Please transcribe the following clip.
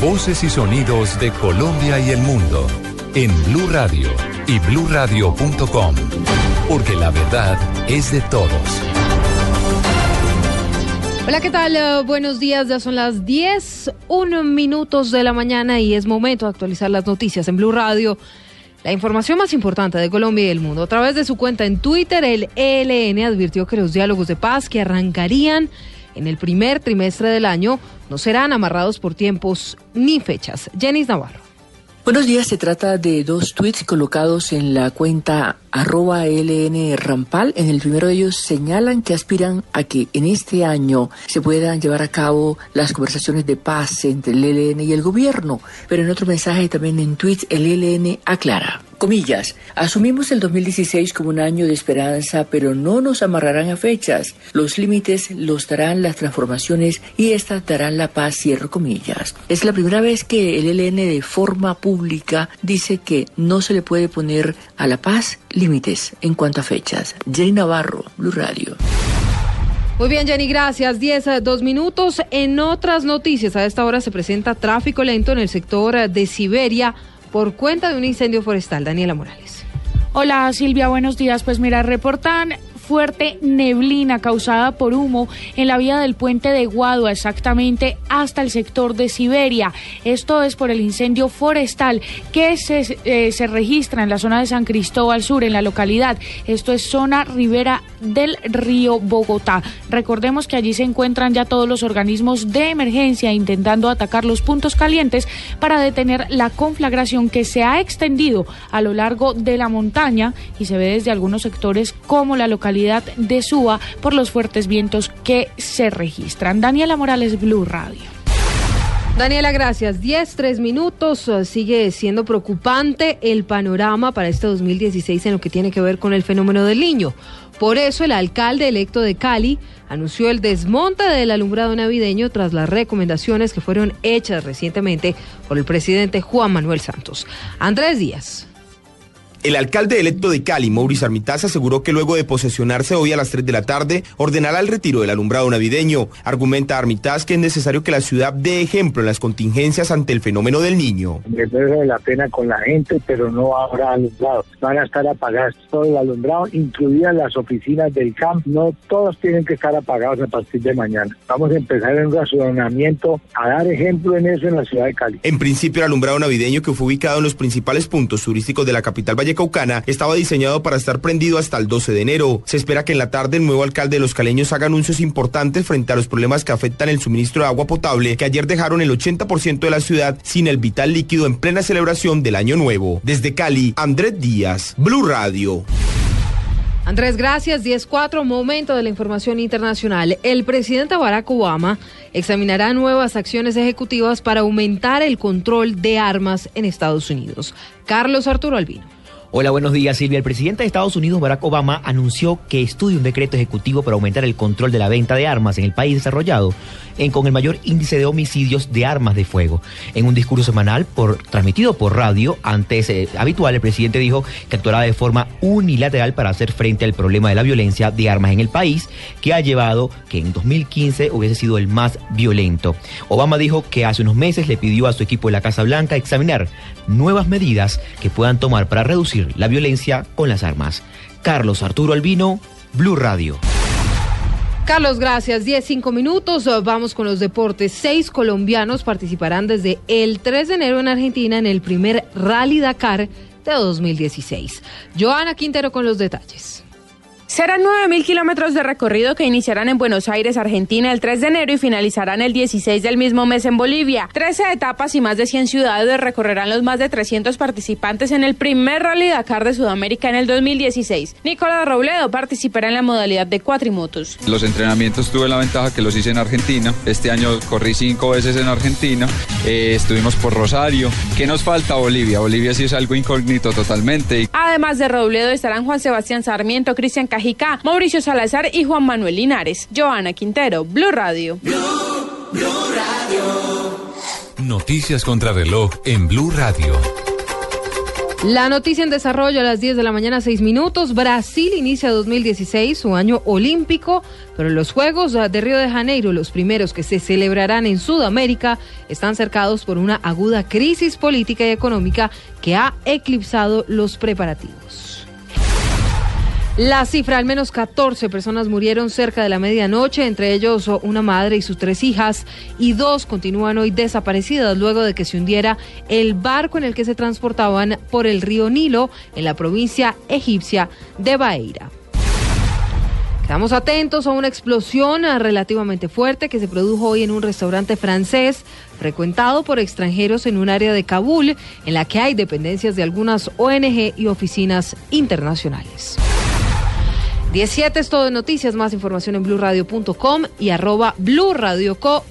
Voces y sonidos de Colombia y el mundo en Blue Radio y bluradio.com, porque la verdad es de todos. Hola, ¿qué tal? Buenos días, ya son las 10, 1 minutos de la mañana y es momento de actualizar las noticias en Blue Radio. La información más importante de Colombia y el mundo. A través de su cuenta en Twitter, el ELN advirtió que los diálogos de paz que arrancarían en el primer trimestre del año no serán amarrados por tiempos ni fechas. Jenny Navarro. Buenos días, se trata de dos tweets colocados en la cuenta arroba LN Rampal. En el primero de ellos señalan que aspiran a que en este año se puedan llevar a cabo las conversaciones de paz entre el ELN y el gobierno. Pero en otro mensaje también en tweets el ELN aclara. Comillas, asumimos el 2016 como un año de esperanza, pero no nos amarrarán a fechas. Los límites los darán las transformaciones y estas darán la paz, cierro comillas. Es la primera vez que el ELN de forma pública dice que no se le puede poner a la paz límites en cuanto a fechas. Jenny Navarro, Blue Radio. Muy bien, Jenny, gracias. Diez, eh, dos minutos. En otras noticias, a esta hora se presenta tráfico lento en el sector eh, de Siberia por cuenta de un incendio forestal. Daniela Morales. Hola Silvia, buenos días. Pues mira, reportan fuerte neblina causada por humo en la vía del puente de Guadua, exactamente hasta el sector de Siberia. Esto es por el incendio forestal que se, eh, se registra en la zona de San Cristóbal Sur, en la localidad. Esto es zona ribera del río Bogotá. Recordemos que allí se encuentran ya todos los organismos de emergencia intentando atacar los puntos calientes para detener la conflagración que se ha extendido a lo largo de la montaña y se ve desde algunos sectores como la localidad de Suba por los fuertes vientos que se registran. Daniela Morales, Blue Radio. Daniela, gracias. Diez, tres minutos. Uh, sigue siendo preocupante el panorama para este 2016 en lo que tiene que ver con el fenómeno del niño. Por eso el alcalde electo de Cali anunció el desmonte del alumbrado navideño tras las recomendaciones que fueron hechas recientemente por el presidente Juan Manuel Santos. Andrés Díaz. El alcalde electo de Cali, Mauricio Armitaz, aseguró que luego de posesionarse hoy a las 3 de la tarde, ordenará el retiro del alumbrado navideño. Argumenta Armitaz que es necesario que la ciudad dé ejemplo en las contingencias ante el fenómeno del niño. Me la pena con la gente, pero no habrá alumbrado. Van a estar apagados todo el alumbrado, incluidas las oficinas del camp. No todos tienen que estar apagados a partir de mañana. Vamos a empezar en un razonamiento a dar ejemplo en eso en la ciudad de Cali. En principio, el alumbrado navideño que fue ubicado en los principales puntos turísticos de la capital Valle Caucana estaba diseñado para estar prendido hasta el 12 de enero. Se espera que en la tarde el nuevo alcalde de Los Caleños haga anuncios importantes frente a los problemas que afectan el suministro de agua potable, que ayer dejaron el 80% de la ciudad sin el vital líquido en plena celebración del Año Nuevo. Desde Cali, Andrés Díaz, Blue Radio. Andrés, gracias. 10-4, momento de la información internacional. El presidente Barack Obama examinará nuevas acciones ejecutivas para aumentar el control de armas en Estados Unidos. Carlos Arturo Albino. Hola, buenos días, Silvia. El presidente de Estados Unidos, Barack Obama, anunció que estudia un decreto ejecutivo para aumentar el control de la venta de armas en el país desarrollado, en, con el mayor índice de homicidios de armas de fuego. En un discurso semanal por, transmitido por radio, antes eh, habitual, el presidente dijo que actuará de forma unilateral para hacer frente al problema de la violencia de armas en el país, que ha llevado que en 2015 hubiese sido el más violento. Obama dijo que hace unos meses le pidió a su equipo de la Casa Blanca examinar nuevas medidas que puedan tomar para reducir la violencia con las armas. Carlos Arturo Albino, Blue Radio. Carlos, gracias. 10, 5 minutos. Vamos con los deportes. Seis colombianos participarán desde el 3 de enero en Argentina en el primer Rally Dakar de 2016. Joana Quintero con los detalles. Serán 9.000 kilómetros de recorrido que iniciarán en Buenos Aires, Argentina, el 3 de enero y finalizarán el 16 del mismo mes en Bolivia. 13 etapas y más de 100 ciudades recorrerán los más de 300 participantes en el primer Rally Dakar de Sudamérica en el 2016. Nicolás Robledo participará en la modalidad de cuatrimotos. Los entrenamientos tuve la ventaja que los hice en Argentina. Este año corrí cinco veces en Argentina. Eh, estuvimos por Rosario. ¿Qué nos falta Bolivia? Bolivia sí es algo incógnito totalmente. Además de Robledo estarán Juan Sebastián Sarmiento, Cristian Mauricio Salazar y Juan Manuel Linares. Joana Quintero, Blue Radio. Blue, Radio. Noticias contra reloj en Blue Radio. La noticia en desarrollo a las 10 de la mañana, 6 minutos. Brasil inicia 2016, su año olímpico, pero los Juegos de Río de Janeiro, los primeros que se celebrarán en Sudamérica, están cercados por una aguda crisis política y económica que ha eclipsado los preparativos. La cifra, al menos 14 personas murieron cerca de la medianoche, entre ellos una madre y sus tres hijas, y dos continúan hoy desaparecidas luego de que se hundiera el barco en el que se transportaban por el río Nilo en la provincia egipcia de Baeira. Estamos atentos a una explosión relativamente fuerte que se produjo hoy en un restaurante francés frecuentado por extranjeros en un área de Kabul en la que hay dependencias de algunas ONG y oficinas internacionales. 17 es todo noticias, más información en blurradio.com y arroba blurradioco